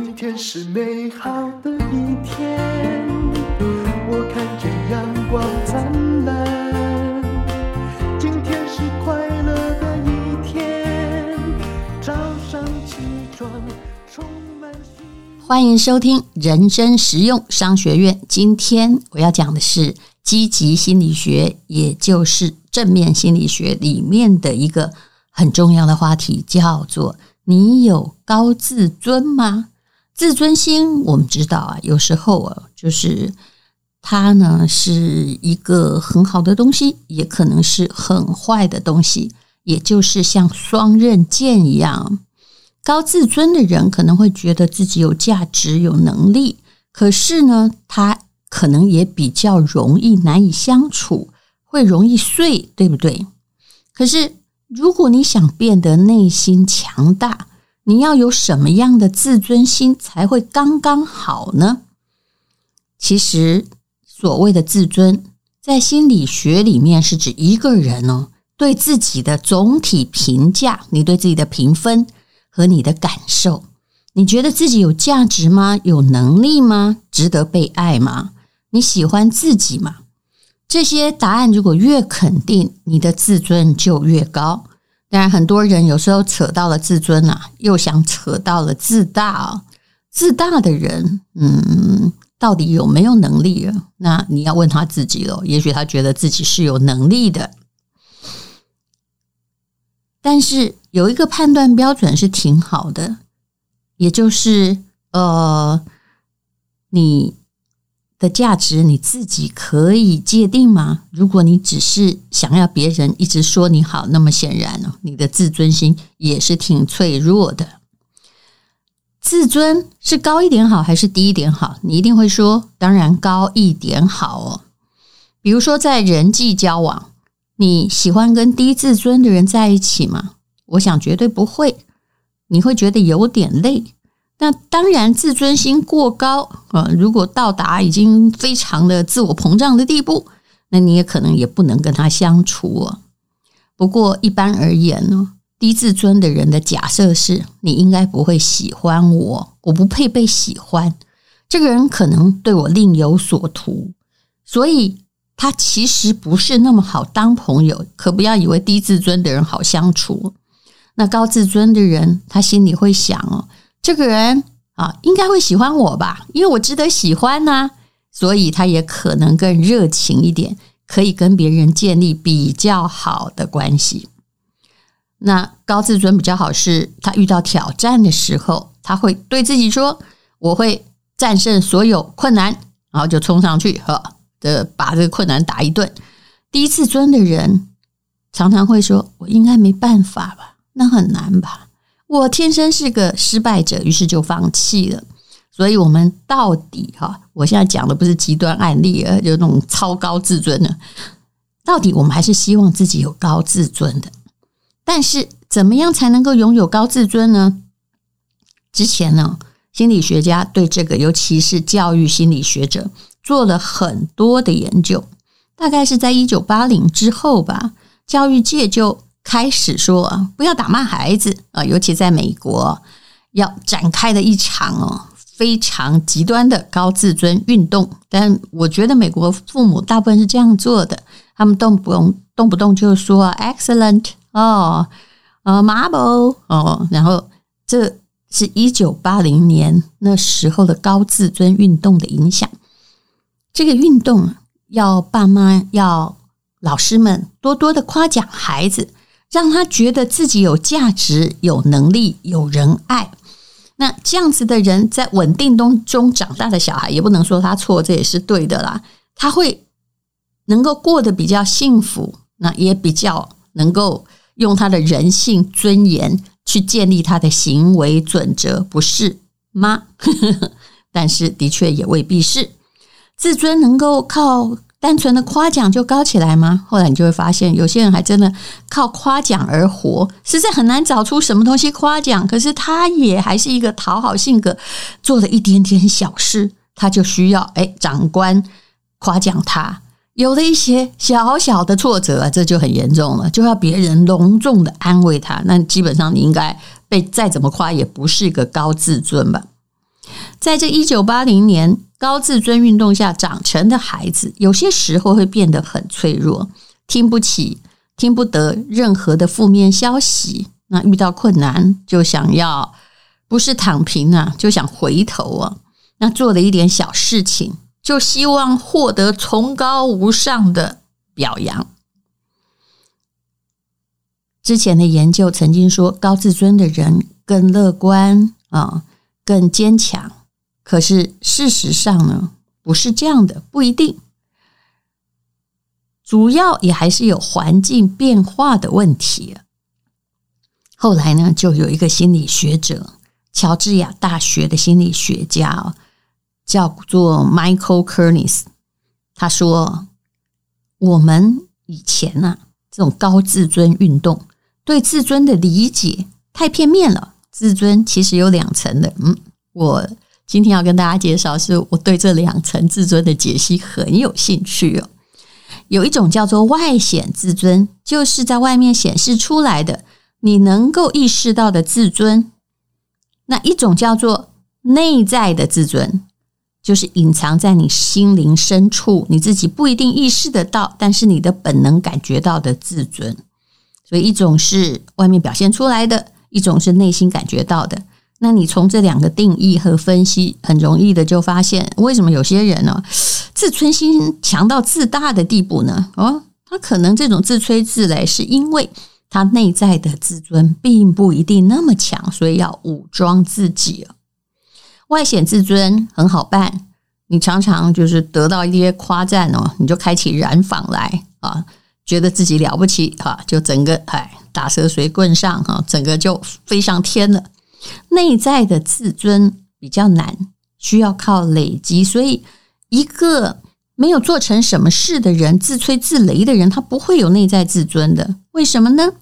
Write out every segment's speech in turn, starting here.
今天是美好的一天，我看见阳光灿烂。今天是快乐的一天，早上起床充满希望。欢迎收听人生实用商学院。今天我要讲的是积极心理学，也就是正面心理学里面的一个很重要的话题，叫做“你有高自尊吗？”自尊心，我们知道啊，有时候啊，就是它呢是一个很好的东西，也可能是很坏的东西，也就是像双刃剑一样。高自尊的人可能会觉得自己有价值、有能力，可是呢，他可能也比较容易难以相处，会容易碎，对不对？可是如果你想变得内心强大，你要有什么样的自尊心才会刚刚好呢？其实，所谓的自尊，在心理学里面是指一个人哦，对自己的总体评价，你对自己的评分和你的感受，你觉得自己有价值吗？有能力吗？值得被爱吗？你喜欢自己吗？这些答案如果越肯定，你的自尊就越高。当然，很多人有时候扯到了自尊啊，又想扯到了自大。自大的人，嗯，到底有没有能力啊？那你要问他自己了。也许他觉得自己是有能力的，但是有一个判断标准是挺好的，也就是呃，你。的价值你自己可以界定吗？如果你只是想要别人一直说你好，那么显然呢，你的自尊心也是挺脆弱的。自尊是高一点好还是低一点好？你一定会说，当然高一点好哦。比如说在人际交往，你喜欢跟低自尊的人在一起吗？我想绝对不会，你会觉得有点累。那当然，自尊心过高啊，如果到达已经非常的自我膨胀的地步，那你也可能也不能跟他相处哦。不过一般而言呢，低自尊的人的假设是你应该不会喜欢我，我不配被喜欢，这个人可能对我另有所图，所以他其实不是那么好当朋友。可不要以为低自尊的人好相处，那高自尊的人他心里会想哦。这个人啊，应该会喜欢我吧，因为我值得喜欢呐，所以他也可能更热情一点，可以跟别人建立比较好的关系。那高自尊比较好是，他遇到挑战的时候，他会对自己说：“我会战胜所有困难，然后就冲上去，呵，的把这个困难打一顿。”低自尊的人常常会说：“我应该没办法吧？那很难吧？”我天生是个失败者，于是就放弃了。所以，我们到底哈，我现在讲的不是极端案例，而就那种超高自尊的。到底我们还是希望自己有高自尊的。但是，怎么样才能够拥有高自尊呢？之前呢，心理学家对这个，尤其是教育心理学者，做了很多的研究。大概是在一九八零之后吧，教育界就。开始说不要打骂孩子啊，尤其在美国要展开的一场哦非常极端的高自尊运动。但我觉得美国父母大部分是这样做的，他们动不动动不动就说 excellent 哦，呃 marble 哦，然后这是一九八零年那时候的高自尊运动的影响。这个运动要爸妈要老师们多多的夸奖孩子。让他觉得自己有价值、有能力、有人爱。那这样子的人，在稳定当中长大的小孩，也不能说他错，这也是对的啦。他会能够过得比较幸福，那也比较能够用他的人性尊严去建立他的行为准则，不是吗？但是的确也未必是。自尊能够靠。单纯的夸奖就高起来吗？后来你就会发现，有些人还真的靠夸奖而活，实在很难找出什么东西夸奖。可是他也还是一个讨好性格，做了一点点小事，他就需要哎长官夸奖他。有了一些小小的挫折啊，这就很严重了，就要别人隆重的安慰他。那基本上你应该被再怎么夸，也不是一个高自尊吧？在这一九八零年高自尊运动下长成的孩子，有些时候会变得很脆弱，听不起、听不得任何的负面消息。那遇到困难就想要，不是躺平啊，就想回头啊。那做了一点小事情，就希望获得崇高无上的表扬。之前的研究曾经说，高自尊的人更乐观啊，更坚强。可是事实上呢，不是这样的，不一定。主要也还是有环境变化的问题。后来呢，就有一个心理学者，乔治亚大学的心理学家，叫做 Michael Kernis，他说：“我们以前呢、啊，这种高自尊运动。”对自尊的理解太片面了。自尊其实有两层的。嗯，我今天要跟大家介绍，是我对这两层自尊的解析很有兴趣哦。有一种叫做外显自尊，就是在外面显示出来的，你能够意识到的自尊。那一种叫做内在的自尊，就是隐藏在你心灵深处，你自己不一定意识得到，但是你的本能感觉到的自尊。所以，一种是外面表现出来的，一种是内心感觉到的。那你从这两个定义和分析，很容易的就发现，为什么有些人呢，自尊心强到自大的地步呢？哦，他可能这种自吹自擂，是因为他内在的自尊并不一定那么强，所以要武装自己。外显自尊很好办，你常常就是得到一些夸赞哦，你就开启燃坊来啊。觉得自己了不起哈，就整个哎打蛇随棍上哈，整个就飞上天了。内在的自尊比较难，需要靠累积。所以，一个没有做成什么事的人，自吹自擂的人，他不会有内在自尊的。为什么呢？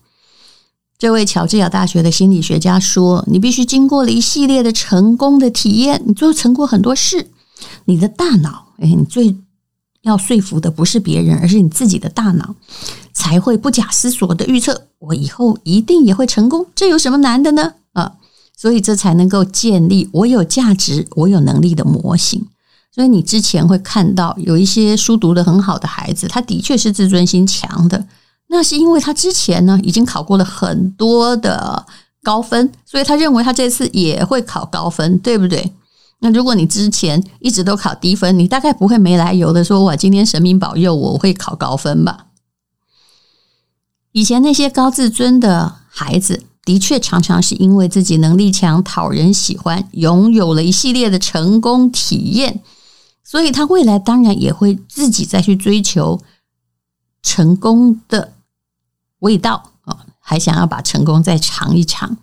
这位乔治亚大学的心理学家说：“你必须经过了一系列的成功的体验，你做成过很多事，你的大脑哎，你最。”要说服的不是别人，而是你自己的大脑，才会不假思索的预测我以后一定也会成功。这有什么难的呢？啊，所以这才能够建立我有价值、我有能力的模型。所以你之前会看到有一些书读得很好的孩子，他的确是自尊心强的，那是因为他之前呢已经考过了很多的高分，所以他认为他这次也会考高分，对不对？那如果你之前一直都考低分，你大概不会没来由的说：“我今天神明保佑我会考高分吧？”以前那些高自尊的孩子，的确常常是因为自己能力强、讨人喜欢，拥有了一系列的成功体验，所以他未来当然也会自己再去追求成功的味道啊，还想要把成功再尝一尝。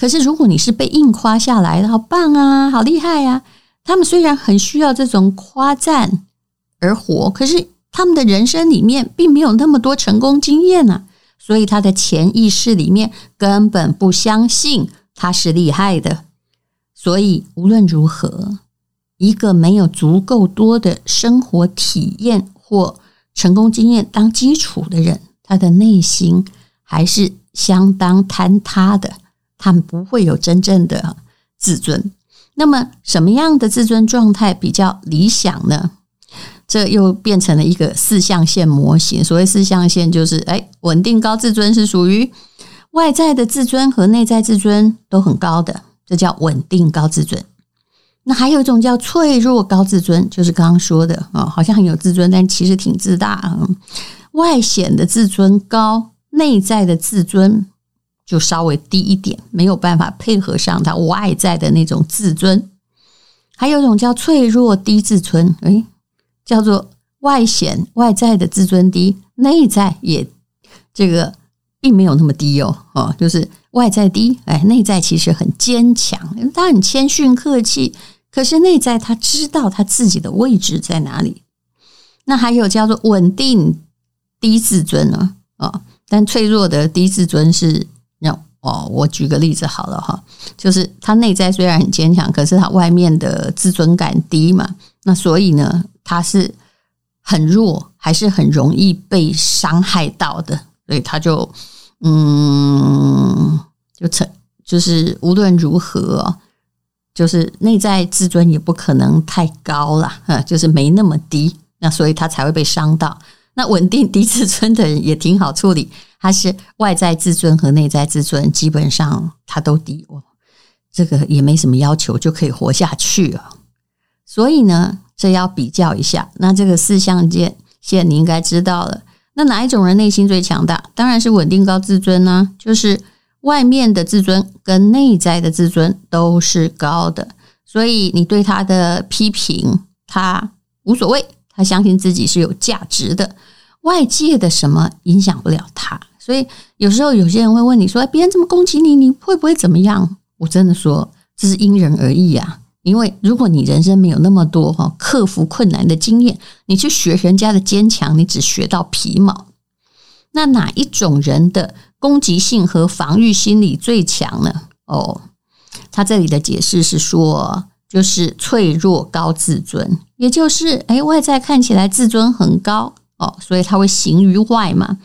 可是，如果你是被硬夸下来的，好棒啊，好厉害呀！他们虽然很需要这种夸赞而活，可是他们的人生里面并没有那么多成功经验呢，所以他的潜意识里面根本不相信他是厉害的。所以无论如何，一个没有足够多的生活体验或成功经验当基础的人，他的内心还是相当坍塌的。他们不会有真正的自尊。那么，什么样的自尊状态比较理想呢？这又变成了一个四象限模型。所谓四象限，就是哎，稳定高自尊是属于外在的自尊和内在自尊都很高的，这叫稳定高自尊。那还有一种叫脆弱高自尊，就是刚刚说的啊，好像很有自尊，但其实挺自大啊。外显的自尊高，内在的自尊。就稍微低一点，没有办法配合上他外在的那种自尊。还有一种叫脆弱低自尊，诶，叫做外显外在的自尊低，内在也这个并没有那么低哦，哦，就是外在低，哎，内在其实很坚强，他很谦逊客气，可是内在他知道他自己的位置在哪里。那还有叫做稳定低自尊呢，哦，但脆弱的低自尊是。那哦，我举个例子好了哈，就是他内在虽然很坚强，可是他外面的自尊感低嘛，那所以呢，他是很弱，还是很容易被伤害到的，所以他就嗯，就成就是无论如何，就是内在自尊也不可能太高了，哈，就是没那么低，那所以他才会被伤到。那稳定低自尊的人也挺好处理，他是外在自尊和内在自尊基本上他都低哦，这个也没什么要求就可以活下去了。所以呢，这要比较一下。那这个四象限，现在你应该知道了。那哪一种人内心最强大？当然是稳定高自尊呢，就是外面的自尊跟内在的自尊都是高的，所以你对他的批评，他无所谓。他相信自己是有价值的，外界的什么影响不了他。所以有时候有些人会问你说：“别人这么攻击你，你会不会怎么样？”我真的说，这是因人而异啊。因为如果你人生没有那么多哈克服困难的经验，你去学人家的坚强，你只学到皮毛。那哪一种人的攻击性和防御心理最强呢？哦，他这里的解释是说。就是脆弱高自尊，也就是诶，外在看起来自尊很高哦，所以他会行于外嘛。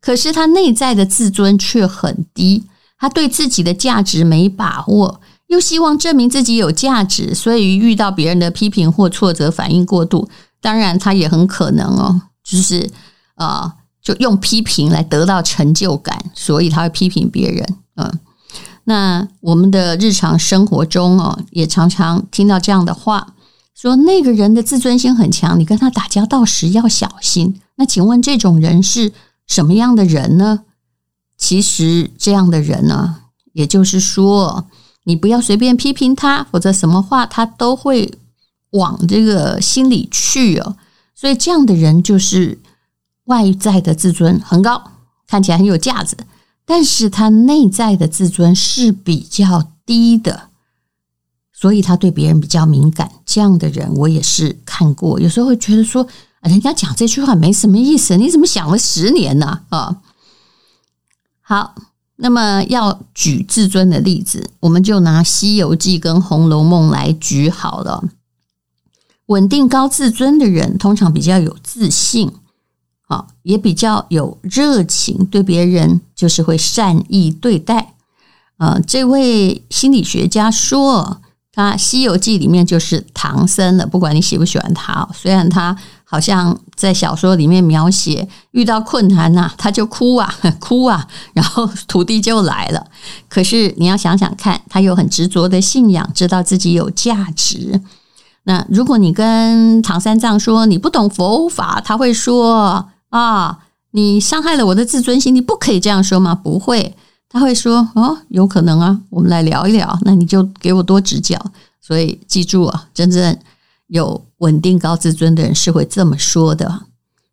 可是他内在的自尊却很低，他对自己的价值没把握，又希望证明自己有价值，所以遇到别人的批评或挫折，反应过度。当然，他也很可能哦，就是啊，就用批评来得到成就感，所以他会批评别人，嗯。那我们的日常生活中哦，也常常听到这样的话，说那个人的自尊心很强，你跟他打交道时要小心。那请问这种人是什么样的人呢？其实这样的人呢，也就是说，你不要随便批评他，否则什么话他都会往这个心里去哦。所以这样的人就是外在的自尊很高，看起来很有架子。但是他内在的自尊是比较低的，所以他对别人比较敏感。这样的人我也是看过，有时候会觉得说，人家讲这句话没什么意思，你怎么想了十年呢？啊，好，那么要举自尊的例子，我们就拿《西游记》跟《红楼梦》来举好了。稳定高自尊的人通常比较有自信。啊，也比较有热情，对别人就是会善意对待。呃，这位心理学家说，他《西游记》里面就是唐僧了。不管你喜不喜欢他，虽然他好像在小说里面描写遇到困难呐，他就哭啊 哭啊，然后 徒弟就来了。可是你要想想看，他有很执着的信仰，知道自己有价值。那如果你跟唐三藏说你不懂佛法，他会说。啊！你伤害了我的自尊心，你不可以这样说吗？不会，他会说哦，有可能啊，我们来聊一聊。那你就给我多指教。所以记住啊，真正有稳定高自尊的人是会这么说的。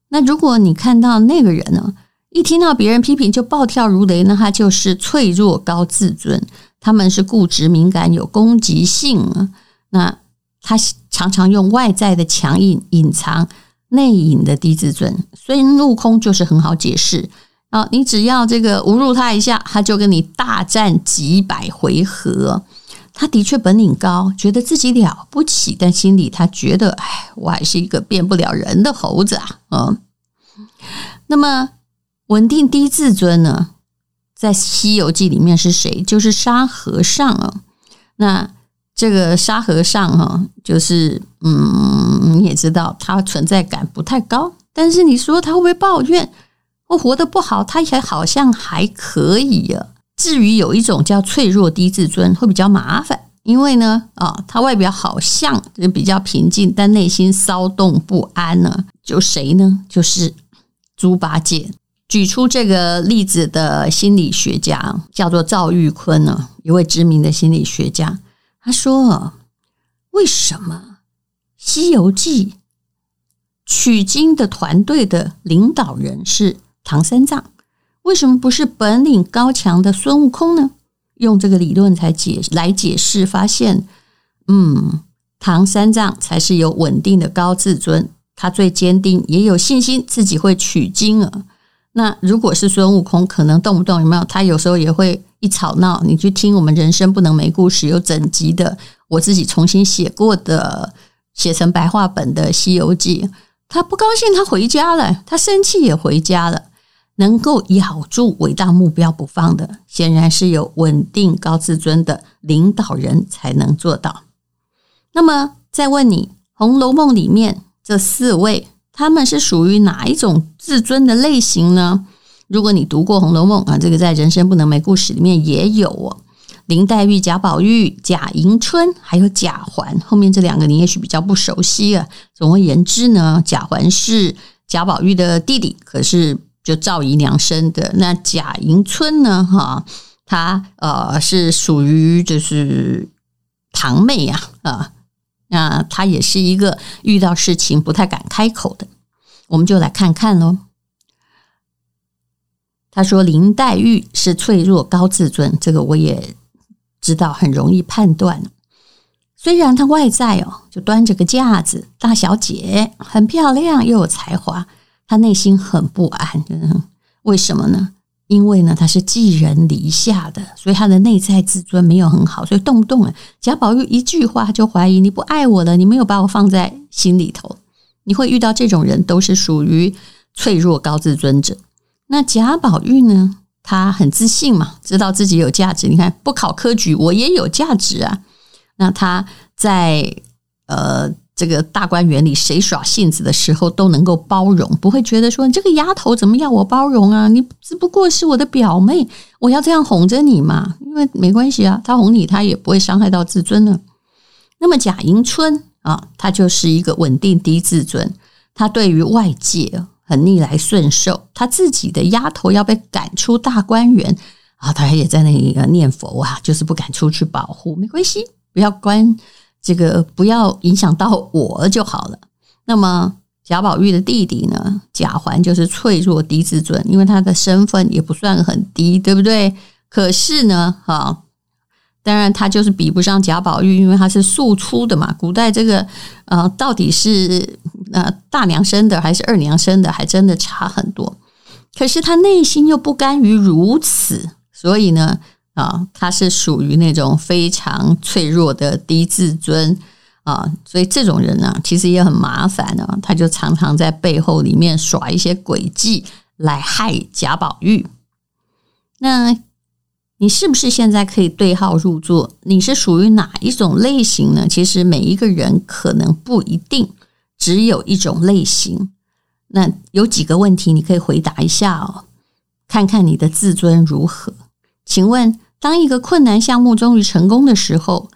那如果你看到那个人呢，一听到别人批评就暴跳如雷，那他就是脆弱高自尊。他们是固执敏感，有攻击性。那他常常用外在的强硬隐藏。内隐的低自尊，孙悟空就是很好解释啊！你只要这个侮辱他一下，他就跟你大战几百回合。他的确本领高，觉得自己了不起，但心里他觉得，哎，我还是一个变不了人的猴子啊！嗯，那么稳定低自尊呢，在《西游记》里面是谁？就是沙和尚啊。那这个沙和尚哈，就是嗯，你也知道他存在感不太高，但是你说他会不会抱怨？我活得不好，他也好像还可以啊。至于有一种叫脆弱低自尊，会比较麻烦，因为呢，啊，他外表好像就比较平静，但内心骚动不安呢。就谁呢？就是猪八戒。举出这个例子的心理学家叫做赵玉坤呢，一位知名的心理学家。他说：“为什么《西游记》取经的团队的领导人是唐三藏？为什么不是本领高强的孙悟空呢？用这个理论才解来解释，发现，嗯，唐三藏才是有稳定的高自尊，他最坚定，也有信心自己会取经啊。那如果是孙悟空，可能动不动有没有？他有时候也会。”一吵闹，你去听我们人生不能没故事，有整集的，我自己重新写过的，写成白话本的《西游记》。他不高兴，他回家了；他生气也回家了。能够咬住伟大目标不放的，显然是有稳定高自尊的领导人才能做到。那么，再问你，《红楼梦》里面这四位，他们是属于哪一种自尊的类型呢？如果你读过《红楼梦》啊，这个在《人生不能没故事》里面也有哦。林黛玉、贾宝玉、贾迎春，还有贾环，后面这两个你也许比较不熟悉啊。总而言之呢，贾环是贾宝玉的弟弟，可是就赵姨娘生的。那贾迎春呢？哈，她呃是属于就是堂妹呀啊，啊，那她也是一个遇到事情不太敢开口的。我们就来看看喽。他说林黛玉是脆弱高自尊，这个我也。知道很容易判断，虽然她外在哦就端着个架子，大小姐很漂亮又有才华，她内心很不安。为什么呢？因为呢她是寄人篱下的，所以她的内在自尊没有很好，所以动不动啊贾宝玉一句话就怀疑你不爱我了，你没有把我放在心里头。你会遇到这种人，都是属于脆弱高自尊者。那贾宝玉呢？他很自信嘛，知道自己有价值。你看，不考科举，我也有价值啊。那他在呃这个大观园里，谁耍性子的时候都能够包容，不会觉得说这个丫头怎么要我包容啊？你只不过是我的表妹，我要这样哄着你嘛？因为没关系啊，他哄你，他也不会伤害到自尊呢。那么贾迎春啊，他就是一个稳定低自尊，他对于外界。很逆来顺受，他自己的丫头要被赶出大观园啊，他也在那里念佛啊，就是不敢出去保护，没关系，不要关这个，不要影响到我就好了。那么贾宝玉的弟弟呢，贾环就是脆弱低自尊，因为他的身份也不算很低，对不对？可是呢，哈。当然，他就是比不上贾宝玉，因为他是庶出的嘛。古代这个，呃，到底是呃大娘生的还是二娘生的，还真的差很多。可是他内心又不甘于如此，所以呢，啊、他是属于那种非常脆弱的低自尊啊、所以这种人呢、其实也很麻烦啊。他就常常在背后里面耍一些诡计来害贾宝玉。那。你是不是现在可以对号入座？你是属于哪一种类型呢？其实每一个人可能不一定只有一种类型。那有几个问题你可以回答一下哦，看看你的自尊如何。请问，当一个困难项目终于成功的时候，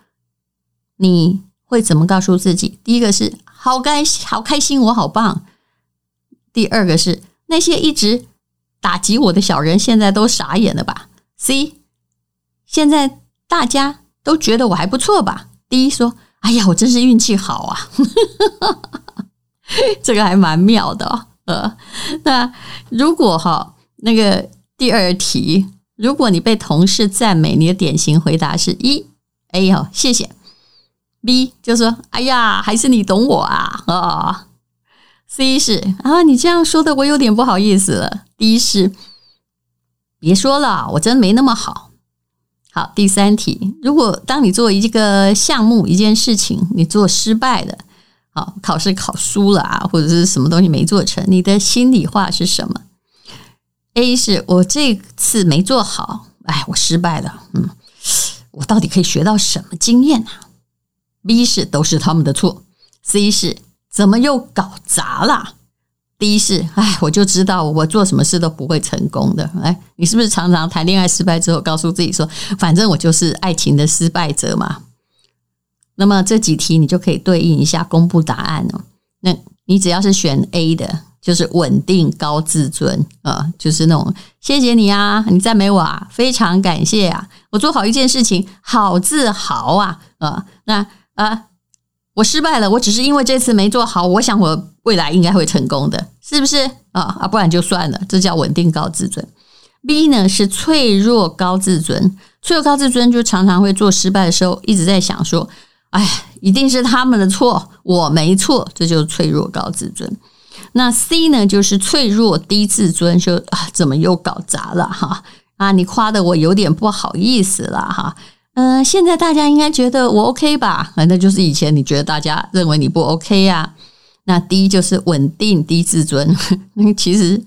你会怎么告诉自己？第一个是好开，好开心，我好棒。第二个是那些一直打击我的小人，现在都傻眼了吧？C。现在大家都觉得我还不错吧？第一说，哎呀，我真是运气好啊，这个还蛮妙的哦。呃，那如果哈，那个第二题，如果你被同事赞美，你的典型回答是一，哎呦，谢谢。B 就说，哎呀，还是你懂我啊。哦，C 是啊，你这样说的，我有点不好意思了。D 是，别说了，我真没那么好。好，第三题，如果当你做一个项目、一件事情，你做失败了，好，考试考输了啊，或者是什么东西没做成，你的心里话是什么？A 是我这次没做好，哎，我失败了，嗯，我到底可以学到什么经验呢？B 是都是他们的错，C 是怎么又搞砸了？第一是，哎，我就知道我做什么事都不会成功的。哎，你是不是常常谈恋爱失败之后，告诉自己说，反正我就是爱情的失败者嘛？那么这几题你就可以对应一下，公布答案哦。那你只要是选 A 的，就是稳定高自尊啊，就是那种谢谢你啊，你赞美我啊，非常感谢啊，我做好一件事情，好自豪啊啊，那啊。我失败了，我只是因为这次没做好。我想我未来应该会成功的，是不是啊？啊，不然就算了，这叫稳定高自尊。B 呢是脆弱高自尊，脆弱高自尊就常常会做失败的时候一直在想说，哎，一定是他们的错，我没错，这就是脆弱高自尊。那 C 呢就是脆弱低自尊，说啊，怎么又搞砸了哈？啊，你夸的我有点不好意思了哈。嗯、现在大家应该觉得我 OK 吧？反正就是以前你觉得大家认为你不 OK 呀、那第一就是稳定低自尊，那其实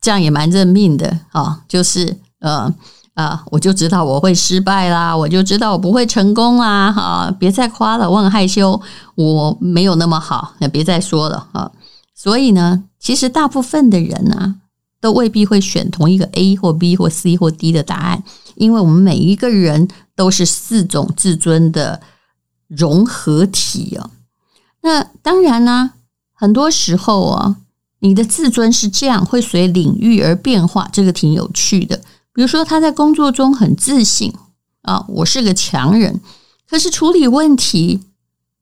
这样也蛮认命的啊，就是呃啊，我就知道我会失败啦，我就知道我不会成功啦，哈，别再夸了，我很害羞，我没有那么好，那别再说了啊。所以呢，其实大部分的人呢，都未必会选同一个 A 或 B 或 C 或 D 的答案，因为我们每一个人都是四种自尊的融合体哦。那当然呢，很多时候啊，你的自尊是这样，会随领域而变化，这个挺有趣的。比如说，他在工作中很自信啊，我是个强人，可是处理问题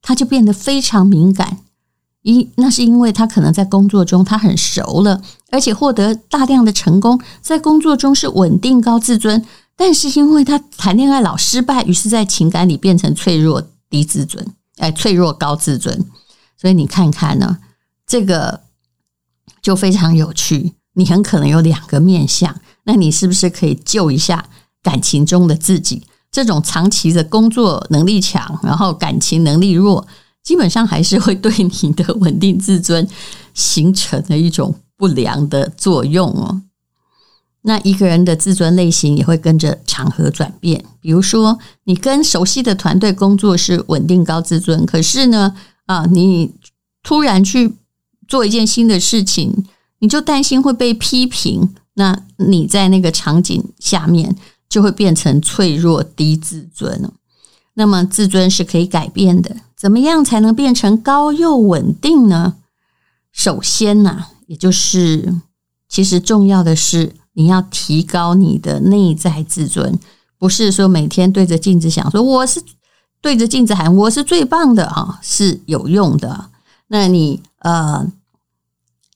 他就变得非常敏感。一，那是因为他可能在工作中他很熟了，而且获得大量的成功，在工作中是稳定高自尊。但是因为他谈恋爱老失败，于是在情感里变成脆弱低自尊。哎，脆弱高自尊，所以你看看呢，这个就非常有趣。你很可能有两个面相，那你是不是可以救一下感情中的自己？这种长期的工作能力强，然后感情能力弱，基本上还是会对你的稳定自尊形成了一种不良的作用哦。那一个人的自尊类型也会跟着场合转变。比如说，你跟熟悉的团队工作是稳定高自尊，可是呢，啊，你突然去做一件新的事情，你就担心会被批评。那你在那个场景下面就会变成脆弱低自尊。那么，自尊是可以改变的。怎么样才能变成高又稳定呢？首先呢，也就是其实重要的是。你要提高你的内在自尊，不是说每天对着镜子想说我是对着镜子喊我是最棒的啊，是有用的。那你呃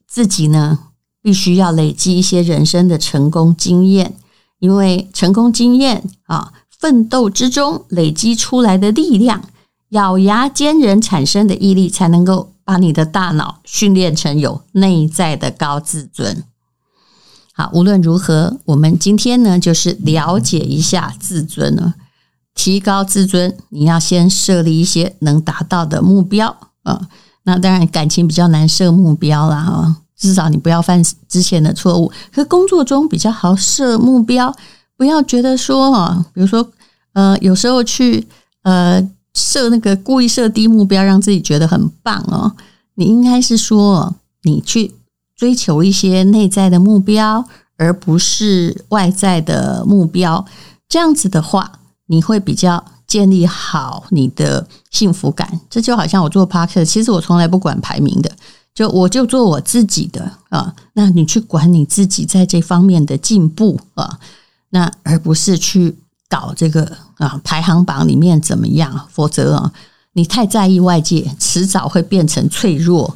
自己呢，必须要累积一些人生的成功经验，因为成功经验啊，奋斗之中累积出来的力量，咬牙坚忍产生的毅力，才能够把你的大脑训练成有内在的高自尊。好，无论如何，我们今天呢，就是了解一下自尊呢，提高自尊，你要先设立一些能达到的目标啊。那当然，感情比较难设目标啦，哈，至少你不要犯之前的错误。可工作中比较好设目标，不要觉得说啊，比如说呃，有时候去呃设那个故意设低目标，让自己觉得很棒哦。你应该是说，你去。追求一些内在的目标，而不是外在的目标。这样子的话，你会比较建立好你的幸福感。这就好像我做 Podcast，其实我从来不管排名的，就我就做我自己的啊。那你去管你自己在这方面的进步啊，那而不是去搞这个啊排行榜里面怎么样？否则啊，你太在意外界，迟早会变成脆弱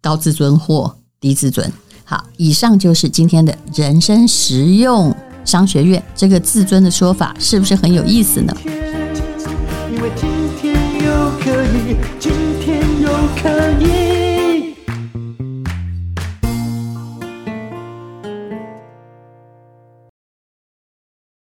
高自尊或。低自尊，好，以上就是今天的人生实用商学院。这个自尊的说法是不是很有意思呢？因为今天又可，